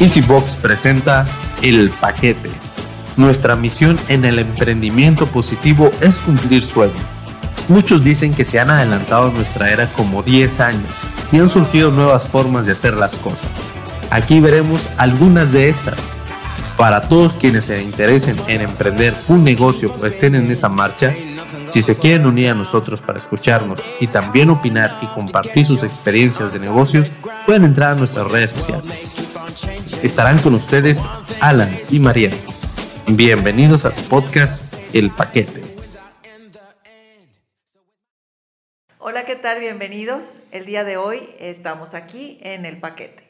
EasyBox presenta El Paquete. Nuestra misión en el emprendimiento positivo es cumplir sueños. Muchos dicen que se han adelantado nuestra era como 10 años y han surgido nuevas formas de hacer las cosas. Aquí veremos algunas de estas. Para todos quienes se interesen en emprender un negocio o estén en esa marcha, si se quieren unir a nosotros para escucharnos y también opinar y compartir sus experiencias de negocios, pueden entrar a nuestras redes sociales. Estarán con ustedes Alan y María. Bienvenidos a tu podcast El Paquete. Hola, ¿qué tal? Bienvenidos. El día de hoy estamos aquí en El Paquete.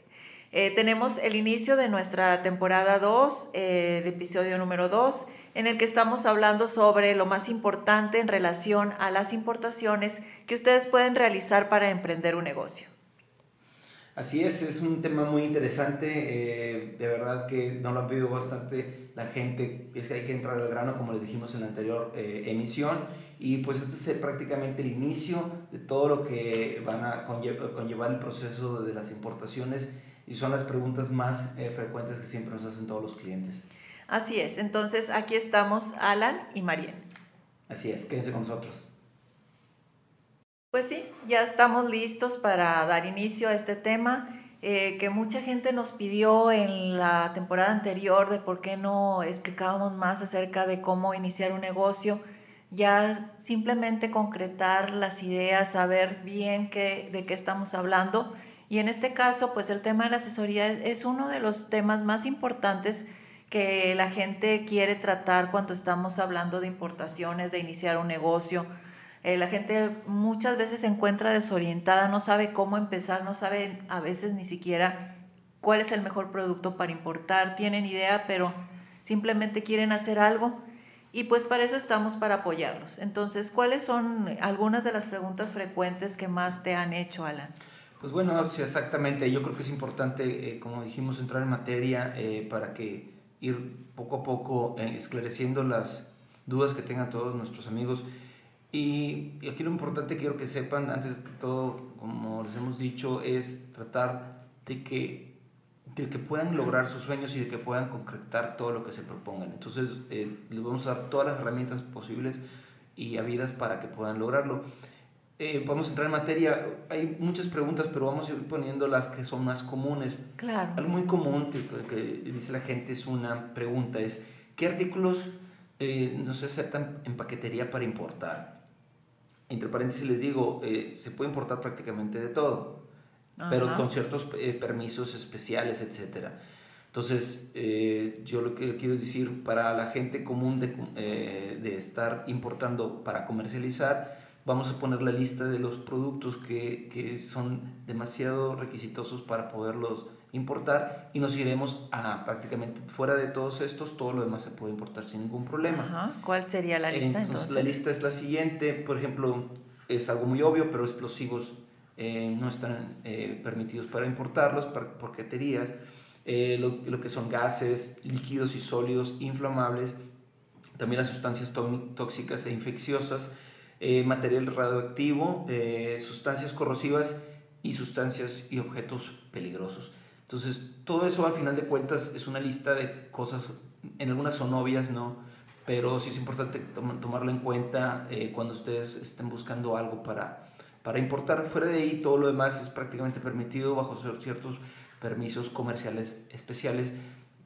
Eh, tenemos el inicio de nuestra temporada 2, eh, el episodio número 2, en el que estamos hablando sobre lo más importante en relación a las importaciones que ustedes pueden realizar para emprender un negocio. Así es, es un tema muy interesante, eh, de verdad que nos lo han pedido bastante la gente, es que hay que entrar al grano como les dijimos en la anterior eh, emisión y pues este es prácticamente el inicio de todo lo que van a conllevar el proceso de las importaciones y son las preguntas más eh, frecuentes que siempre nos hacen todos los clientes. Así es, entonces aquí estamos Alan y Mariel. Así es, quédense con nosotros. Pues sí, ya estamos listos para dar inicio a este tema eh, que mucha gente nos pidió en la temporada anterior de por qué no explicábamos más acerca de cómo iniciar un negocio, ya simplemente concretar las ideas, saber bien qué, de qué estamos hablando. Y en este caso, pues el tema de la asesoría es uno de los temas más importantes que la gente quiere tratar cuando estamos hablando de importaciones, de iniciar un negocio eh, la gente muchas veces se encuentra desorientada, no sabe cómo empezar, no sabe a veces ni siquiera cuál es el mejor producto para importar, tienen idea, pero simplemente quieren hacer algo y pues para eso estamos para apoyarlos. Entonces, ¿cuáles son algunas de las preguntas frecuentes que más te han hecho, Alan? Pues bueno, sí, exactamente. Yo creo que es importante, eh, como dijimos, entrar en materia eh, para que ir poco a poco esclareciendo las dudas que tengan todos nuestros amigos. Y, aquí lo importante quiero que sepan, antes de todo, como les hemos dicho, es tratar de que, de que puedan lograr sus sueños y de que puedan concretar todo lo que se propongan. Entonces, eh, les vamos a dar todas las herramientas posibles y habidas para que puedan lograrlo. Eh, a entrar en materia. Hay muchas preguntas, pero vamos a ir poniendo las que son más comunes. Claro. Algo muy común que, que dice la gente es una pregunta, es ¿qué artículos eh, no se aceptan en paquetería para importar? entre paréntesis les digo, eh, se puede importar prácticamente de todo, pero con ciertos eh, permisos especiales, etc. Entonces, eh, yo lo que quiero decir, para la gente común de, de, estar importando para comercializar, vamos a poner la lista de los productos que, que son demasiado requisitosos para poderlos importar y nos iremos a prácticamente fuera de todos estos, todo lo demás se puede importar sin ningún problema. ¿Cuál sería la lista entonces, La lista es la siguiente, por ejemplo, es algo muy obvio, pero explosivos eh, no están eh, permitidos para importarlos, para porqueterías, eh, lo, lo, que son gases, líquidos y sólidos inflamables, también las sustancias tóxicas e infecciosas, material radioactivo, sustancias corrosivas y sustancias y objetos peligrosos. Entonces, todo eso al final de cuentas es una lista de cosas, en algunas son obvias, ¿no? Pero sí es importante tomarlo en cuenta eh, cuando ustedes estén buscando algo para, para importar. Fuera de ahí, todo lo demás es prácticamente permitido bajo ciertos permisos comerciales especiales,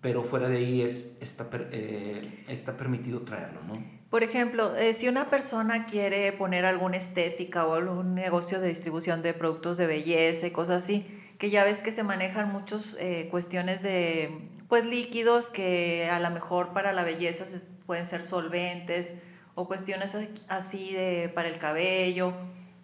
pero fuera de ahí es, está, eh, está permitido traerlo, ¿no? Por ejemplo, eh, si una persona quiere poner alguna estética o algún negocio de distribución de productos de belleza y cosas así, que ya ves que se manejan muchas eh, cuestiones de pues líquidos que a lo mejor para la belleza pueden ser solventes o cuestiones así de para el cabello.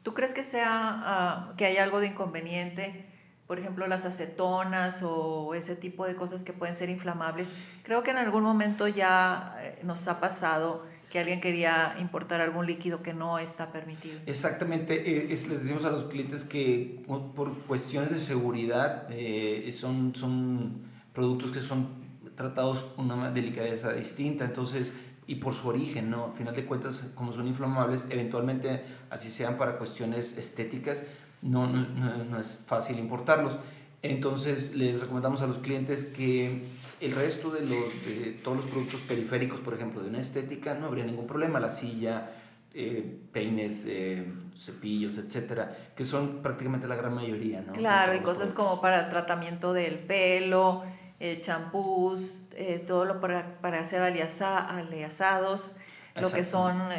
¿Tú crees que sea ah, que hay algo de inconveniente? Por ejemplo, las acetonas o ese tipo de cosas que pueden ser inflamables. Creo que en algún momento ya eh, nos ha pasado que alguien quería importar algún líquido que no está permitido. Exactamente, eh, les decimos a los clientes que por cuestiones de seguridad eh, son, son productos que son tratados con una delicadeza distinta, entonces, y por su origen, ¿no? Al final de cuentas, como son inflamables, eventualmente, así sean para cuestiones estéticas, no, no, no es fácil importarlos. Entonces les recomendamos a los clientes que el resto de, los, de todos los productos periféricos, por ejemplo, de una estética, no habría ningún problema. La silla, eh, peines, eh, cepillos, etcétera, que son prácticamente la gran mayoría, ¿no? Claro, y cosas como para tratamiento del pelo, eh, champús, todo lo para, para hacer aliasados, lo que son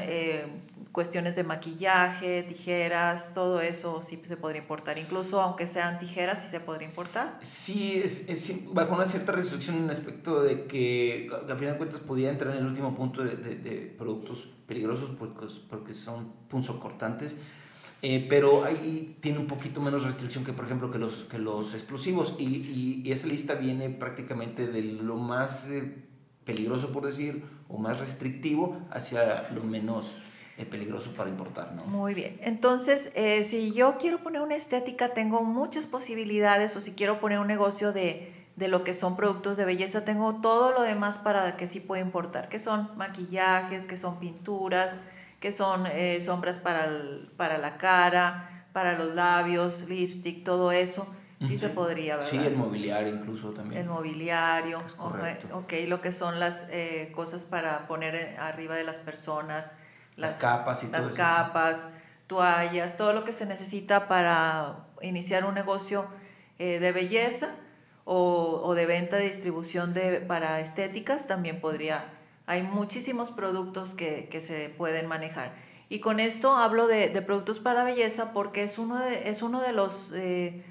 cuestiones de maquillaje, tijeras, todo eso sí se podría importar. Incluso aunque sean tijeras, sí se podría importar. Sí, es, bajo una cierta restricción en el aspecto de que al final de cuentas podía entrar en el último punto de, de, productos peligrosos porque, porque son punzocortantes. Eh, pero ahí tiene un poquito menos restricción que por ejemplo que los, que los explosivos y, y, esa lista viene prácticamente de lo más eh, peligroso por decir o más restrictivo hacia lo menos peligroso para importar, ¿no? Muy bien. Entonces, eh, si yo quiero poner una estética, tengo muchas posibilidades, o si quiero poner un negocio de, de lo que son productos de belleza, tengo todo lo demás para que sí pueda importar, que son maquillajes, que son pinturas, que son eh, sombras para, para la cara, para los labios, lipstick, todo eso. Sí se podría, ¿verdad? Sí, el mobiliario incluso también. El mobiliario, ok, lo que son las eh, cosas para poner arriba de las personas, las, capas y las capas, toallas, todo lo que se necesita para iniciar un negocio eh, de belleza o, de venta de distribución de, para estéticas también podría. Hay muchísimos productos que, se pueden manejar. Y con esto hablo de, productos para belleza porque es uno de, es uno de los eh,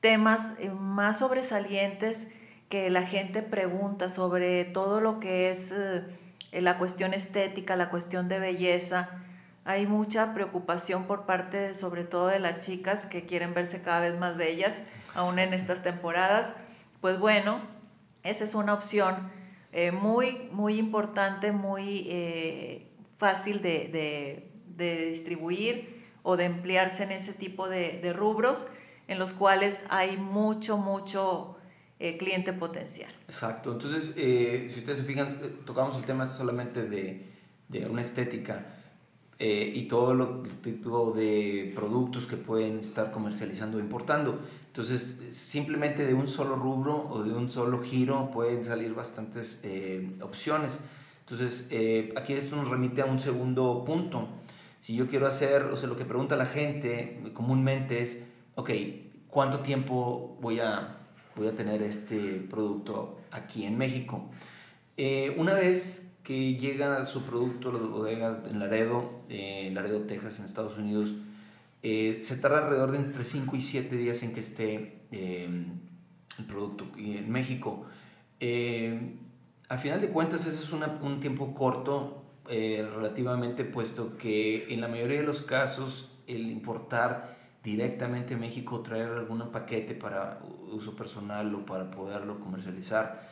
temas eh, más sobresalientes que la gente pregunta sobre todo lo que es eh, la cuestión estética, la cuestión de belleza. Hay mucha preocupación por parte sobre todo de las chicas que quieren verse cada vez más bellas, aún en estas temporadas. Pues bueno, esa es una opción eh, muy, muy importante, muy eh, fácil de, distribuir o de emplearse en ese tipo de, de rubros en los cuales hay mucho, mucho eh, cliente potencial. Exacto, entonces eh, si ustedes se fijan, eh, tocamos el tema solamente de, de una estética y todo lo tipo de productos que pueden estar comercializando o importando. Entonces, simplemente de un solo rubro o de un solo giro pueden salir bastantes opciones. Entonces, aquí esto nos remite a un segundo punto. Si yo quiero hacer, o sea, lo que pregunta la gente comúnmente es, ok, ¿cuánto tiempo voy a voy a tener este producto aquí en México. Eh, una vez que llega su producto a las bodegas en Laredo, en Laredo, Texas, en Estados Unidos, eh, se tarda alrededor de entre 5 y 7 días en que esté eh, el producto en México. a final de cuentas, ese es un tiempo corto relativamente, puesto que en la mayoría de los casos el importar directamente a México, traer algún paquete para uso personal o para poderlo comercializar,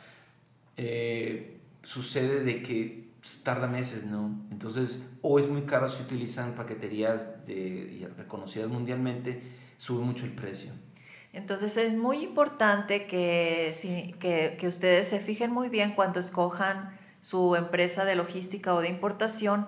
eh, sucede de que tarda meses, ¿no? Entonces, o es muy caro si utilizan paqueterías de, reconocidas mundialmente, sube mucho el precio. Entonces es muy importante que, que, que ustedes se fijen muy bien cuando escojan su empresa de logística o de importación,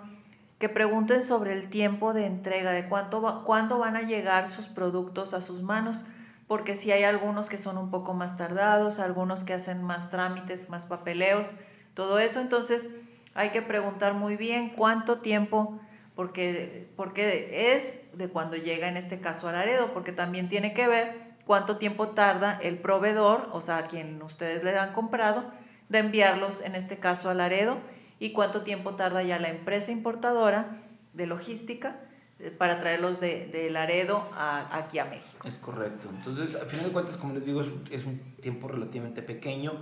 que pregunten sobre el tiempo de entrega, de cuánto cuándo van a llegar sus productos a sus manos, porque si hay algunos que son un poco más tardados, algunos que hacen más trámites, más papeleos, todo eso, entonces hay que preguntar muy bien cuánto tiempo, porque, porque es de cuando llega en este caso a Laredo, porque también tiene que ver cuánto tiempo tarda el proveedor, o sea, a quien ustedes le han comprado, de enviarlos en este caso a Laredo y cuánto tiempo tarda ya la empresa importadora de logística eh, para traerlos de, de Laredo a, aquí a México. Es correcto. Entonces, al final de cuentas, como les digo, es, un tiempo relativamente pequeño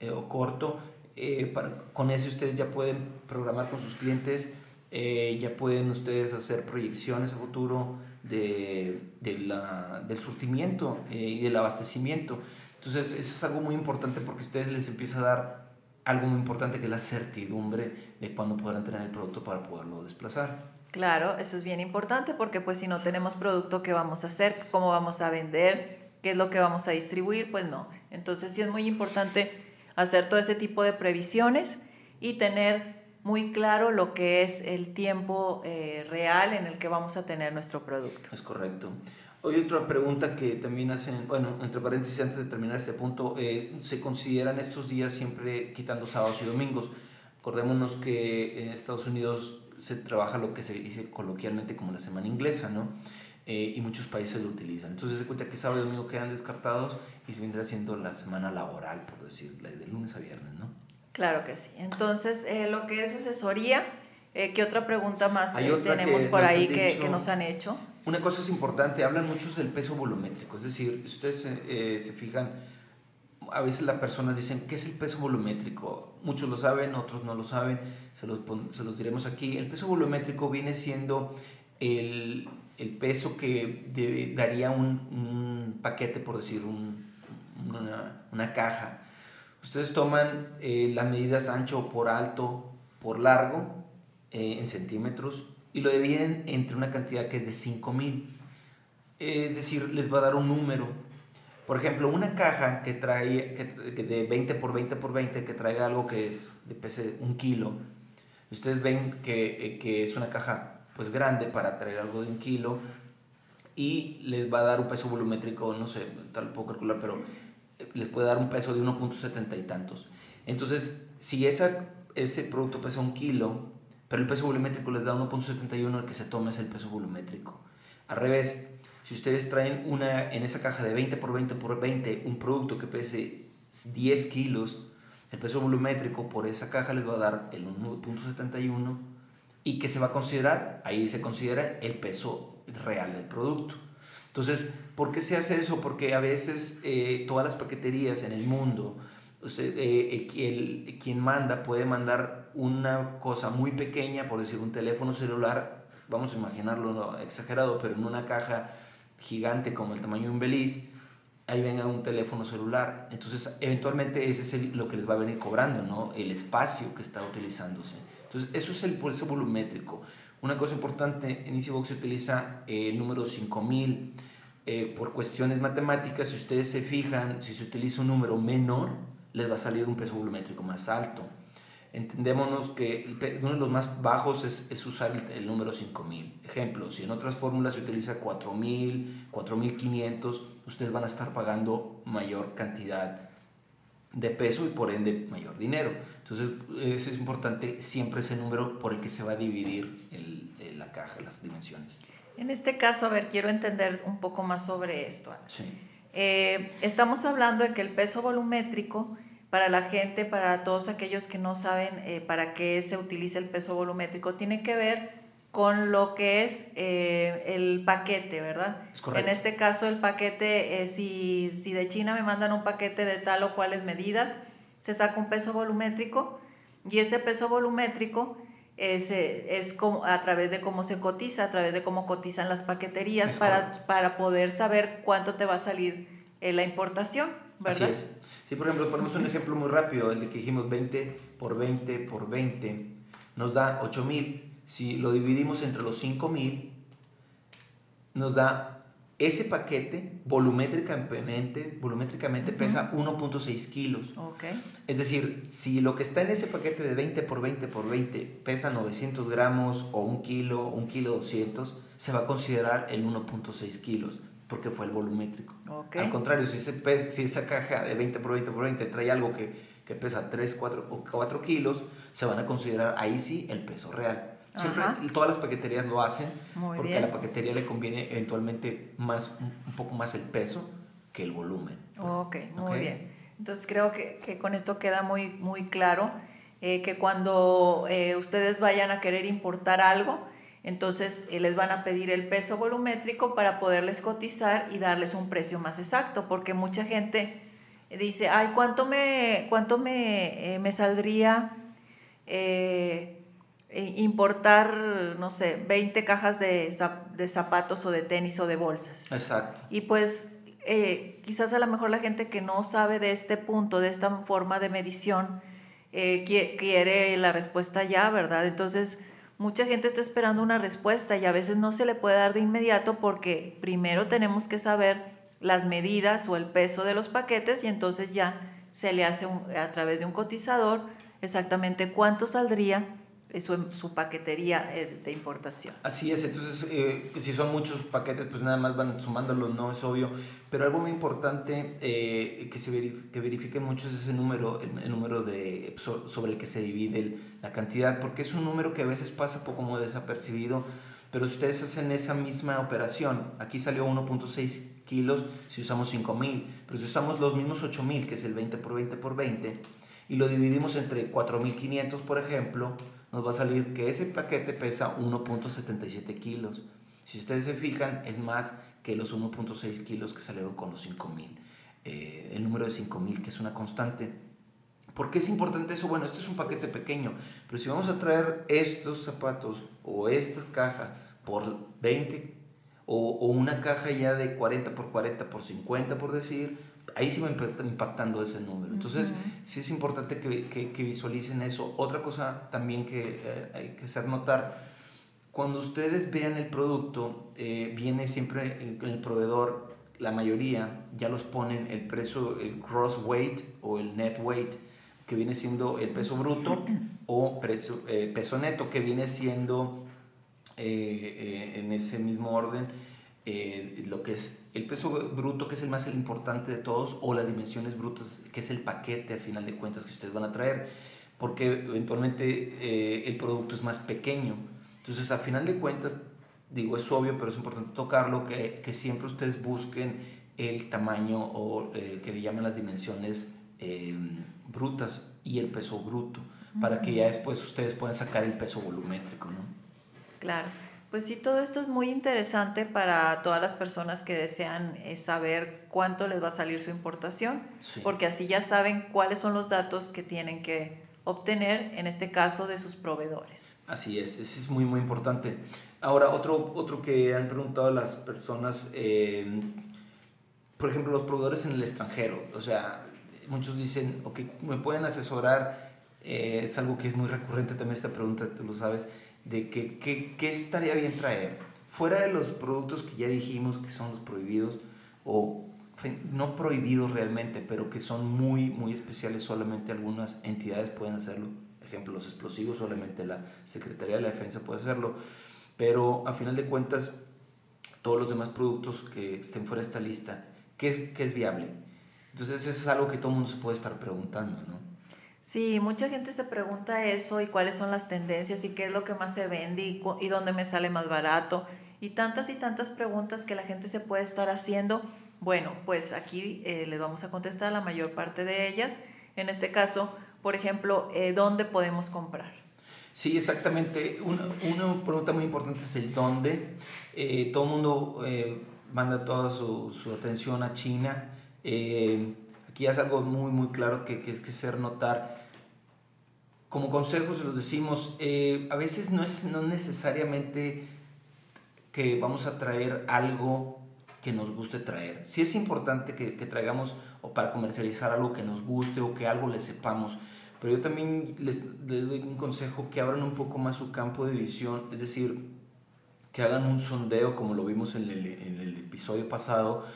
eh, o corto. Eh, para, con eso ustedes ya pueden programar con sus clientes, ya pueden ustedes hacer proyecciones a futuro de, de la, del surtimiento y del abastecimiento. Entonces, eso es algo muy importante porque ustedes les empieza a dar algo muy importante que es la certidumbre de cuándo podrán tener el producto para poderlo desplazar. Claro, eso es bien importante porque pues si no tenemos producto, ¿qué vamos a hacer? ¿Cómo vamos a vender? ¿Qué es lo que vamos a distribuir? Pues no. Entonces sí es muy importante hacer todo ese tipo de previsiones y tener muy claro lo que es el tiempo eh, real en el que vamos a tener nuestro producto. Es correcto. Hoy otra pregunta que también hacen, bueno, entre paréntesis, antes de terminar este punto, eh, se consideran estos días siempre quitando sábados y domingos. Acordémonos que en Estados Unidos se trabaja lo que se dice coloquialmente como la semana inglesa, ¿no? Eh, y muchos países lo utilizan. Entonces se cuenta que sábado y domingo quedan descartados y se vendrá haciendo la semana laboral, por decir, de lunes a viernes, ¿no? Claro que sí. Entonces, eh, lo que es asesoría, eh, ¿qué otra pregunta más tenemos por ahí que, que, nos han hecho? Una cosa es importante, hablan muchos del peso volumétrico, es decir, si ustedes se fijan, a veces las personas dicen, ¿qué es el peso volumétrico? Muchos lo saben, otros no lo saben, se los, se diremos aquí. El peso volumétrico viene siendo el, peso que daría un, paquete, por decir, una, una, caja. Ustedes toman eh, las medidas ancho por alto por largo eh, en centímetros y lo dividen entre una cantidad que es de 5000. Es decir, les va a dar un número. Por ejemplo, una caja que trae que, de 20 por 20 por 20 que traiga algo que es de pese un kilo. Ustedes ven que, eh, que es una caja pues grande para traer algo de un kilo y les va a dar un peso volumétrico, no sé, tal puedo calcular, pero eh, les puede dar un peso de 1.70 y tantos. Entonces, si esa, ese producto pesa un kilo, pero el peso volumétrico les da 1.71, el que se toma es el peso volumétrico. Al revés, si ustedes traen una, en esa caja de 20 por 20 por 20, un producto que pese 10 kilos, el peso volumétrico por esa caja les va a dar el 1.71 y que se va a considerar, ahí se considera el peso real del producto. Entonces, ¿por qué se hace eso? Porque a veces eh, todas las paqueterías en el mundo, usted, eh, el, quien manda puede mandar una cosa muy pequeña, por decir un teléfono celular, vamos a imaginarlo exagerado, pero en una caja gigante como el tamaño de un beliz, ahí venga un teléfono celular. Entonces, eventualmente ese es lo que les va a venir cobrando, ¿no? El espacio que está utilizándose. Entonces, eso es el pulso volumétrico. Una cosa importante, en EasyBox se utiliza eh, el número 5000 eh, por cuestiones matemáticas. Si ustedes se fijan, si se utiliza un número menor, les va a salir un peso volumétrico más alto. Entendémonos que uno de los más bajos es, es usar el, el, número 5000. Ejemplo, si en otras fórmulas se utiliza 4000, 4500, ustedes van a estar pagando mayor cantidad de peso y por ende mayor dinero. Entonces, es importante siempre ese número por el que se va a dividir el, la caja, las dimensiones. En este caso, a ver, quiero entender un poco más sobre esto. Sí. Eh, estamos hablando de que el peso volumétrico, para la gente, para todos aquellos que no saben eh, para qué se utiliza el peso volumétrico, tiene que ver con lo que es eh, el paquete, ¿verdad? Es. En este caso, el paquete, si, si de China me mandan un paquete de tal o cuales medidas, se saca un peso volumétrico y ese peso volumétrico es, es como, a través de cómo se cotiza, a través de cómo cotizan las paqueterías para, para poder saber cuánto te va a salir eh, la importación, ¿verdad? Así es. Sí, por ejemplo, ponemos un ejemplo muy rápido, el de que dijimos 20 por 20 por 20, nos da 8 mil. Si lo dividimos entre los 5 mil, nos da ese paquete volumétricamente, volumétricamente pesa 1.6 kilos. Okay. Es decir, si lo que está en ese paquete de 20 por 20 por 20 pesa 900 gramos o un kilo, un kilo 200, se va a considerar el 1.6 kilos porque fue el volumétrico. Okay. Al contrario, si, ese si esa caja de 20 por 20 por 20 trae algo que, que pesa 3, 4 o 4 kilos, se van a considerar ahí sí el peso real. Siempre todas las paqueterías lo hacen porque a la paquetería le conviene eventualmente más, un poco más el peso que el volumen. Ok, muy bien. Entonces creo que, que, con esto queda muy, muy claro eh, que cuando eh, ustedes vayan a querer importar algo, entonces eh, les van a pedir el peso volumétrico para poderles cotizar y darles un precio más exacto, porque mucha gente dice, ay, ¿cuánto me, cuánto me, me saldría? Eh, importar, no sé, 20 cajas de, de, zapatos o de tenis o de bolsas. Exacto. Y pues eh, quizás a lo mejor la gente que no sabe de este punto, de esta forma de medición, eh, quiere la respuesta ya, ¿verdad? Entonces, mucha gente está esperando una respuesta y a veces no se le puede dar de inmediato porque primero tenemos que saber las medidas o el peso de los paquetes y entonces ya se le hace a través de un cotizador exactamente cuánto saldría su, su paquetería eh, de importación. Así es, entonces eh, si son muchos paquetes, pues nada más van sumándolos, no es obvio. Pero algo muy importante eh, que se que verifiquen mucho es ese número, el, número de, sobre el que se divide la cantidad, porque es un número que a veces pasa poco como desapercibido. Pero si ustedes hacen esa misma operación, aquí salió 1.6 kilos si usamos 5000, pero si usamos los mismos 8000, que es el 20 por 20 por 20, y lo dividimos entre 4500, por ejemplo, nos va a salir que ese paquete pesa 1.77 kilos. Si ustedes se fijan, es más que los 1.6 kilos que salieron con los 5000. Eh, el número de 5000, que es una constante. ¿Por qué es importante eso? Bueno, esto es un paquete pequeño, pero si vamos a traer estos zapatos o estas cajas por 20 o, o una caja ya de 40 por 40 por 50 por decir, ahí sí va impactando ese número. Entonces, sí es importante que, que, visualicen eso. Otra cosa también que eh, hay que hacer notar, cuando ustedes vean el producto, eh, viene siempre en el proveedor, la mayoría ya los ponen el precio, el cross weight o el net weight, que viene siendo el peso bruto, o precio, eh, peso neto, que viene siendo en ese mismo orden lo que es el peso bruto, que es el más importante de todos, o las dimensiones brutas, que es el paquete al final de cuentas que ustedes van a traer, porque eventualmente eh, el producto es más pequeño. Entonces, a final de cuentas, digo, es obvio, pero es importante tocarlo, que, que siempre ustedes busquen el tamaño o el que le llaman las dimensiones em, brutas y el peso bruto, para que ya después ustedes puedan sacar el peso volumétrico, ¿no? Claro. Pues sí, todo esto es muy interesante para todas las personas que desean eh, saber cuánto les va a salir su importación, porque así ya saben cuáles son los datos que tienen que obtener, en este caso, de sus proveedores. Así es, eso es muy, muy importante. Ahora, otro, otro que han preguntado las personas, eh, por ejemplo, los proveedores en el extranjero, o sea, muchos dicen, ok, me pueden asesorar, eh, es algo que es muy recurrente también esta pregunta, tú lo sabes, de que, qué estaría bien traer, fuera de los productos que ya dijimos que son los prohibidos, o no prohibidos realmente, pero que son muy, muy especiales, solamente algunas entidades pueden hacerlo. Ejemplo, los explosivos, solamente la Secretaría de la Defensa puede hacerlo, pero a final de cuentas, todos los demás productos que estén fuera de esta lista, ¿qué es, qué es viable? Entonces, eso es algo que todo el mundo se puede estar preguntando, ¿no? Sí, mucha gente se pregunta eso y cuáles son las tendencias y qué es lo que más se vende y, dónde me sale más barato y tantas y tantas preguntas que la gente se puede estar haciendo. Bueno, pues aquí eh, les vamos a contestar la mayor parte de ellas. En este caso, por ejemplo, eh, ¿dónde podemos comprar? Sí, exactamente. Una, pregunta muy importante es el dónde. Eh, todo el mundo manda toda su, su, atención a China aquí es algo muy, muy claro que, que, que ser notar. Como consejos se los decimos, eh, a veces no es no necesariamente que vamos a traer algo que nos guste traer. Sí es importante que, traigamos o para comercializar algo que nos guste o que algo le sepamos, pero yo también les, les doy un consejo que abran un poco más su campo de visión, es decir, que hagan un sondeo como lo vimos en el episodio pasado,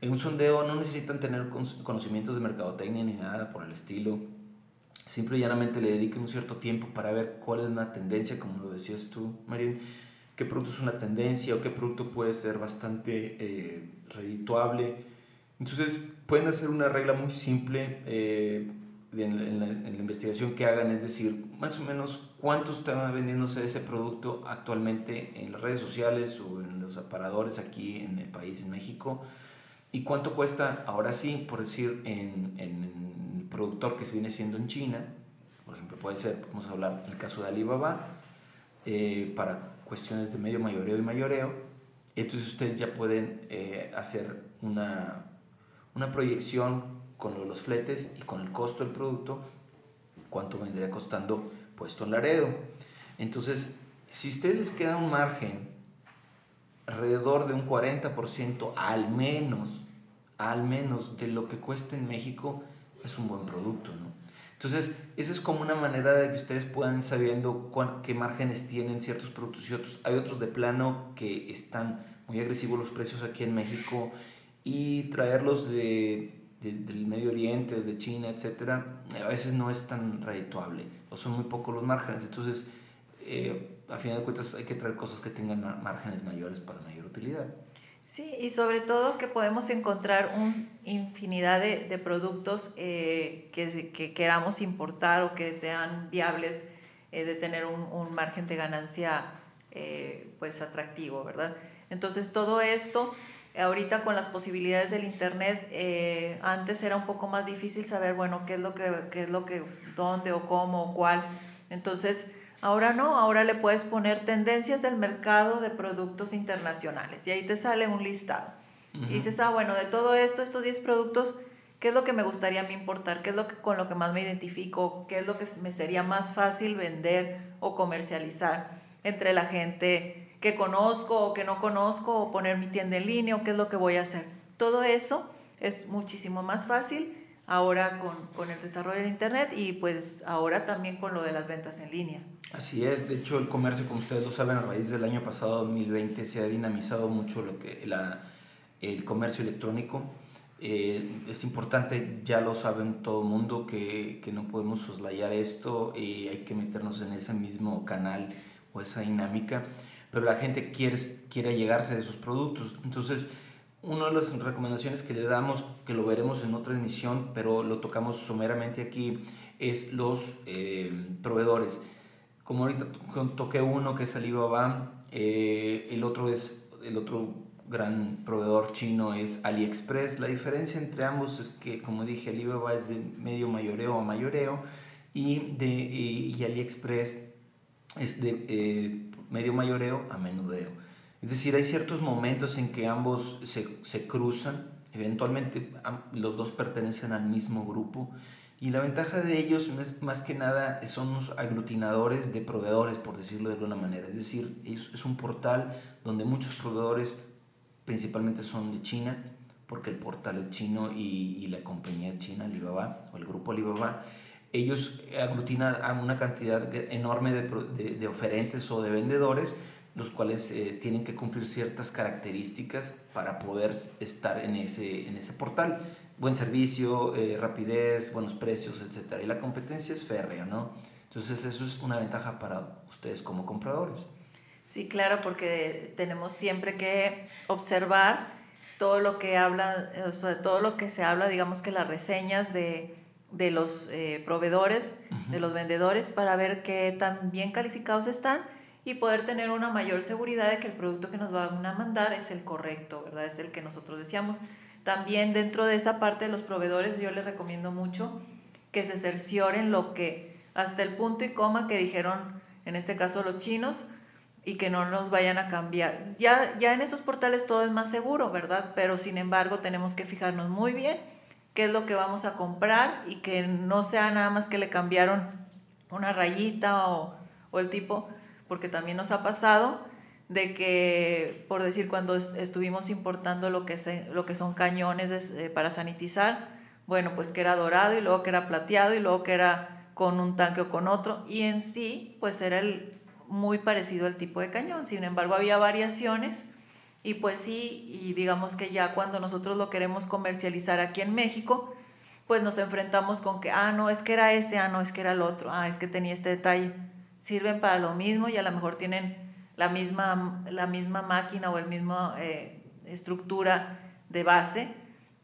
en un sondeo no necesitan tener conocimientos de mercadotecnia ni nada por el estilo. Simple y llanamente le dediquen un cierto tiempo para ver cuál es una tendencia, como lo decías tú, Marín, qué producto es una tendencia o qué producto puede ser bastante eh, redituable. Entonces pueden hacer una regla muy simple eh, en, la, investigación que hagan, es decir, más o menos cuánto está vendiéndose ese producto actualmente en las redes sociales o en los aparadores aquí en el país, en México ¿Y cuánto cuesta, ahora sí, por decir, en, en el productor que se viene siendo en China? Por ejemplo, puede ser, vamos a hablar el caso de Alibaba, eh, para cuestiones de medio mayoreo y mayoreo. Entonces ustedes ya pueden eh, hacer una, una proyección con los fletes y con el costo del producto, cuánto vendría costando puesto en Laredo. Entonces, si ustedes les queda un margen alrededor de un 40% al menos, al menos de lo que cuesta en México, es un buen producto, ¿no? Entonces, esa es como una manera de que ustedes puedan sabiendo qué márgenes tienen ciertos productos y otros. Hay otros de plano que están muy agresivos los precios aquí en México y traerlos de, del Medio Oriente, de China, etcétera, a veces no es tan redituable o son muy pocos los márgenes. Entonces, eh, a final de cuentas hay que traer cosas que tengan márgenes mayores para mayor utilidad. Sí, y sobre todo que podemos encontrar una infinidad de, de productos eh, que, que, queramos importar o que sean viables eh, de tener un, un, margen de ganancia eh, pues atractivo, ¿verdad? Entonces todo esto, ahorita con las posibilidades del Internet, antes era un poco más difícil saber, bueno, qué es lo que, qué es lo que, dónde o cómo o cuál. Entonces, Ahora no, ahora le puedes poner tendencias del mercado de productos internacionales y ahí te sale un listado. Y dices, ah, bueno, de todo esto, estos 10 productos, ¿qué es lo que me gustaría a mí importar? ¿Qué es lo que, con lo que más me identifico? ¿Qué es lo que me sería más fácil vender o comercializar entre la gente que conozco o que no conozco o poner mi tienda en línea o qué es lo que voy a hacer? Todo eso es muchísimo más fácil ahora con, con, el desarrollo de Internet y pues ahora también con lo de las ventas en línea. Así es, de hecho el comercio, como ustedes lo saben, a raíz del año pasado, 2020, se ha dinamizado mucho lo que la, el comercio electrónico. Eh, es importante, ya lo saben todo el mundo, que, que, no podemos soslayar esto y hay que meternos en ese mismo canal o esa dinámica, pero la gente quiere, quiere llegarse de sus productos. Entonces, una de las recomendaciones que le damos, que lo veremos en otra emisión, pero lo tocamos someramente aquí, es los eh, proveedores. Como ahorita toqué uno que es Alibaba, eh, el otro es el otro gran proveedor chino es AliExpress. La diferencia entre ambos es que, como dije, Alibaba es de medio mayoreo a mayoreo y, de, y, AliExpress es de eh, medio mayoreo a menudeo. Es decir, hay ciertos momentos en que ambos se, se cruzan, eventualmente los dos pertenecen al mismo grupo y la ventaja de ellos es más que nada son los aglutinadores de proveedores, por decirlo de alguna manera. Es decir, es un portal donde muchos proveedores principalmente son de China, porque el portal es chino y, y la compañía china, Alibaba, o el grupo Alibaba, ellos aglutinan a una cantidad enorme de, de, de oferentes o de vendedores los cuales eh, tienen que cumplir ciertas características para poder estar en ese, en ese portal. Buen servicio, eh, rapidez, buenos precios, etc. Y la competencia es férrea, ¿no? Entonces eso es una ventaja para ustedes como compradores. Sí, claro, porque tenemos siempre que observar todo lo que habla, o sea, todo lo que se habla, digamos que las reseñas de, de los eh, proveedores, de los vendedores, para ver qué tan bien calificados están y poder tener una mayor seguridad de que el producto que nos van a mandar es el correcto, ¿verdad? Es el que nosotros deseamos. También dentro de esa parte de los proveedores yo les recomiendo mucho que se cercioren lo que hasta el punto y coma que dijeron en este caso los chinos y que no nos vayan a cambiar. Ya, ya en esos portales todo es más seguro, ¿verdad? Pero sin embargo tenemos que fijarnos muy bien qué es lo que vamos a comprar y que no sea nada más que le cambiaron una rayita o, o el tipo porque también nos ha pasado de que, por decir, cuando estuvimos importando lo que, lo que son cañones eh, para sanitizar, bueno, pues que era dorado y luego que era plateado y luego que era con un tanque o con otro, y en sí, pues era el, muy parecido al tipo de cañón. Sin embargo, había variaciones y pues sí, y digamos que ya cuando nosotros lo queremos comercializar aquí en México, pues nos enfrentamos con que, ah, no, es que era este, ah, no, es que era el otro, ah, es que tenía este detalle sirven para lo mismo y a lo mejor tienen la misma, la misma máquina o el mismo eh, estructura de base,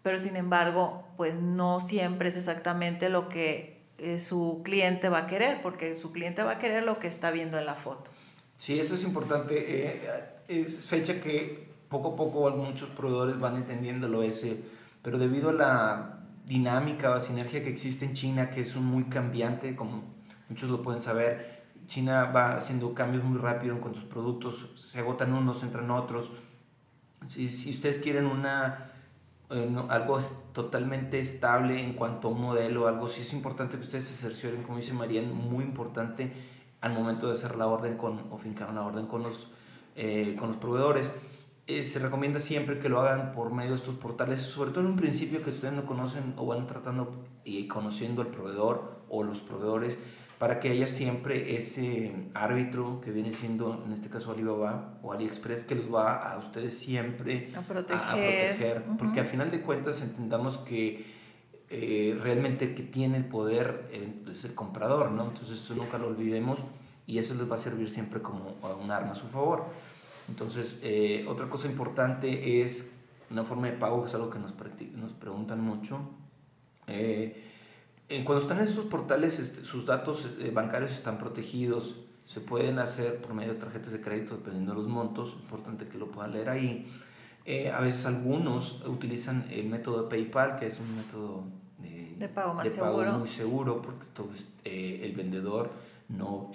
pero sin embargo, pues no siempre es exactamente lo que eh, su cliente va a querer, porque su cliente va a querer lo que está viendo en la foto. Sí, eso es importante. Eh, es fecha que poco a poco muchos proveedores van entendiéndolo ese, pero debido a la dinámica o sinergia que existe en China, que es un muy cambiante, como muchos lo pueden saber, China va haciendo cambios muy rápido a sus productos, se agotan unos, entran otros. Si, ustedes quieren una, eh, algo totalmente estable en cuanto a un modelo, algo sí es importante que ustedes se cercioren, como dice María, muy importante al momento de hacer la orden con, o fincar una orden con los, eh, con los proveedores. Eh, se recomienda siempre que lo hagan por medio de estos portales, sobre todo en un principio que ustedes no conocen o van tratando y conociendo al proveedor o los proveedores para que haya siempre ese árbitro que viene siendo, en este caso Alibaba o AliExpress, que los va a ustedes siempre a proteger. Porque al final de cuentas entendamos que eh, realmente el que tiene el poder es el comprador, ¿no? Entonces eso nunca lo olvidemos y eso les va a servir siempre como un arma a su favor. Entonces, eh, otra cosa importante es una forma de pago, que es algo que nos, nos preguntan mucho. Eh, cuando están en esos portales, este, sus datos eh, bancarios están protegidos, se pueden hacer por medio de tarjetas de crédito dependiendo de los montos, importante que lo puedan leer ahí. a veces algunos utilizan el método de PayPal, que es un método de pago, más seguro. muy seguro, porque el vendedor no,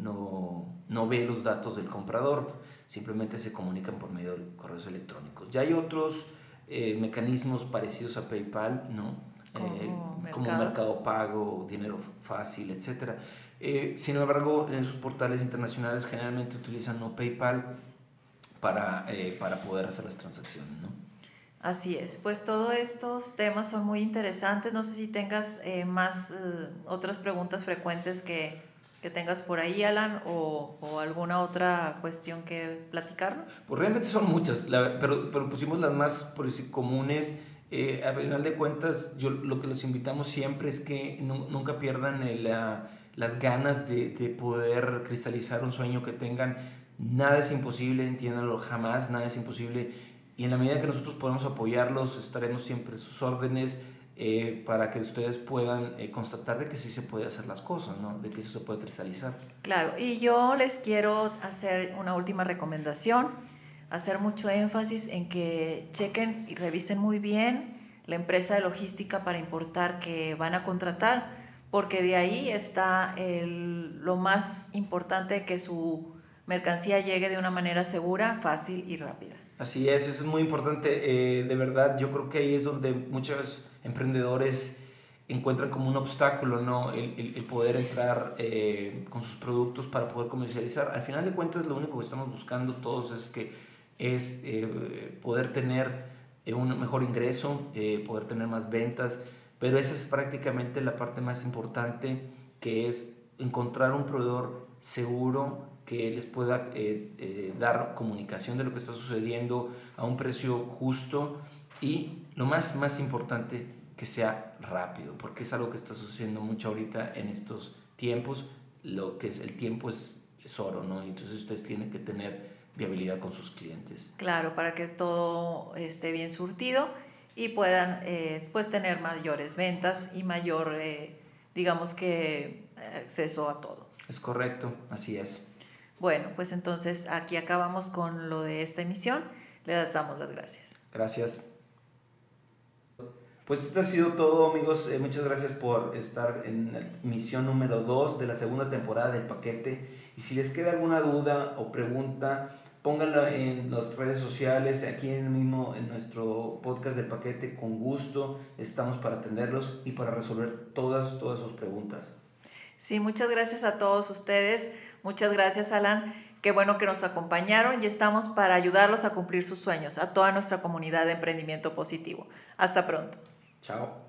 no, no ve los datos del comprador simplemente se comunican por medio de correos electrónicos. Ya hay otros eh, mecanismos parecidos a PayPal, ¿no? Como, eh, mercado. Pago, dinero fácil, etc. Eh, sin embargo, en sus portales internacionales generalmente utilizan no PayPal para, para poder hacer las transacciones, ¿no? Así es, pues todos estos temas son muy interesantes. No sé si tengas más otras preguntas frecuentes que, que tengas por ahí, Alan, o, o, alguna otra cuestión que platicarnos? Pues realmente son muchas, pero, pero, pusimos las más comunes. Eh, a final de cuentas, yo lo que los invitamos siempre es que nunca pierdan las ganas de, de, poder cristalizar un sueño que tengan. Nada es imposible, entiéndanlo jamás, nada es imposible. Y en la medida que nosotros podamos apoyarlos, estaremos siempre a sus órdenes. Eh, para que ustedes puedan eh, constatar de que sí se puede hacer las cosas, de que eso se puede cristalizar. Claro, y yo les quiero hacer una última recomendación, hacer mucho énfasis en que chequen y revisen muy bien la empresa de logística para importar que van a contratar, porque de ahí está el, lo más importante que su mercancía llegue de una manera segura, fácil y rápida. Así es, eso es muy importante, eh, de verdad, yo creo que ahí es donde muchas emprendedores encuentran como un obstáculo, ¿no? El, el, poder entrar eh, con sus productos para poder comercializar. Al final de cuentas, lo único que estamos buscando todos es que es eh, poder tener eh, un mejor ingreso, poder tener más ventas, pero esa es prácticamente la parte más importante, que es encontrar un proveedor seguro que les pueda dar comunicación de lo que está sucediendo a un precio justo y lo más, más importante, que sea rápido, porque es algo que está sucediendo mucho ahorita en estos tiempos. Lo que es el tiempo es, es oro, ¿no? Entonces ustedes tienen que tener viabilidad con sus clientes. Claro, para que todo esté bien surtido y puedan eh, pues tener mayores ventas y mayor, eh, digamos que, acceso a todo. Es correcto, así es. Bueno, pues entonces aquí acabamos con lo de esta emisión. Le damos las gracias. Gracias. Pues esto ha sido todo, amigos. Eh, muchas gracias por estar en la misión número 2 de la segunda temporada del paquete. Y si les queda alguna duda o pregunta, pónganla en las redes sociales, aquí en mismo en nuestro podcast del paquete. Con gusto estamos para atenderlos y para resolver todas, todas sus preguntas. Sí, muchas gracias a todos ustedes. Muchas gracias, Alan. Qué bueno que nos acompañaron y estamos para ayudarlos a cumplir sus sueños, a toda nuestra comunidad de emprendimiento positivo. Hasta pronto. Chao.